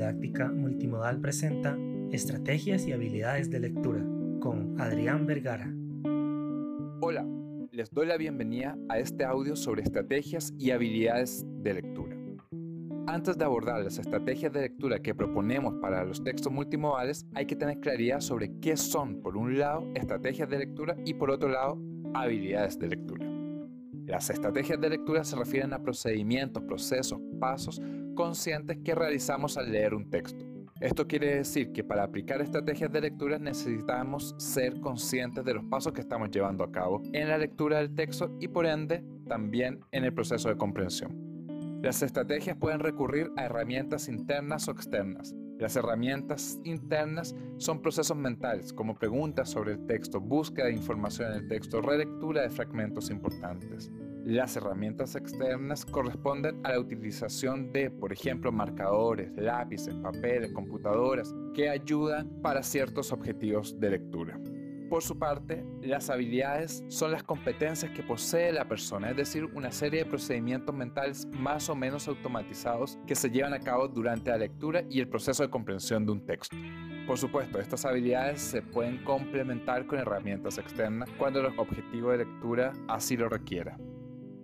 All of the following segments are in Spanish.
Multimodal presenta Estrategias y habilidades de lectura con Adrián Vergara. Hola, les doy la bienvenida a este audio sobre estrategias y habilidades de lectura. Antes de abordar las estrategias de lectura que proponemos para los textos multimodales, hay que tener claridad sobre qué son, por un lado, estrategias de lectura y por otro lado, habilidades de lectura. Las estrategias de lectura se refieren a procedimientos, procesos, pasos conscientes que realizamos al leer un texto. Esto quiere decir que para aplicar estrategias de lectura necesitamos ser conscientes de los pasos que estamos llevando a cabo en la lectura del texto y por ende también en el proceso de comprensión. Las estrategias pueden recurrir a herramientas internas o externas. Las herramientas internas son procesos mentales, como preguntas sobre el texto, búsqueda de información en el texto, relectura de fragmentos importantes. Las herramientas externas corresponden a la utilización de, por ejemplo, marcadores, lápices, papeles, computadoras, que ayudan para ciertos objetivos de lectura. Por su parte, las habilidades son las competencias que posee la persona, es decir, una serie de procedimientos mentales más o menos automatizados que se llevan a cabo durante la lectura y el proceso de comprensión de un texto. Por supuesto, estas habilidades se pueden complementar con herramientas externas cuando el objetivo de lectura así lo requiera.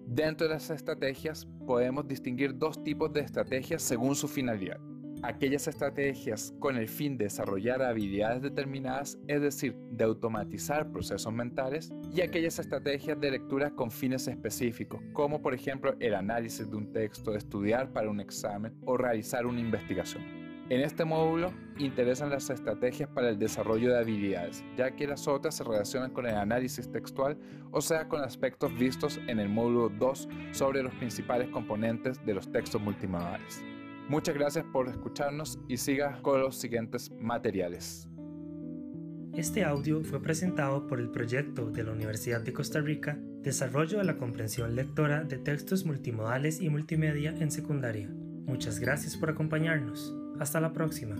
Dentro de las estrategias podemos distinguir dos tipos de estrategias según su finalidad aquellas estrategias con el fin de desarrollar habilidades determinadas, es decir, de automatizar procesos mentales, y aquellas estrategias de lectura con fines específicos, como por ejemplo el análisis de un texto, estudiar para un examen o realizar una investigación. En este módulo interesan las estrategias para el desarrollo de habilidades, ya que las otras se relacionan con el análisis textual, o sea, con aspectos vistos en el módulo 2 sobre los principales componentes de los textos multimodales. Muchas gracias por escucharnos y siga con los siguientes materiales. Este audio fue presentado por el proyecto de la Universidad de Costa Rica Desarrollo de la comprensión lectora de textos multimodales y multimedia en secundaria. Muchas gracias por acompañarnos. Hasta la próxima.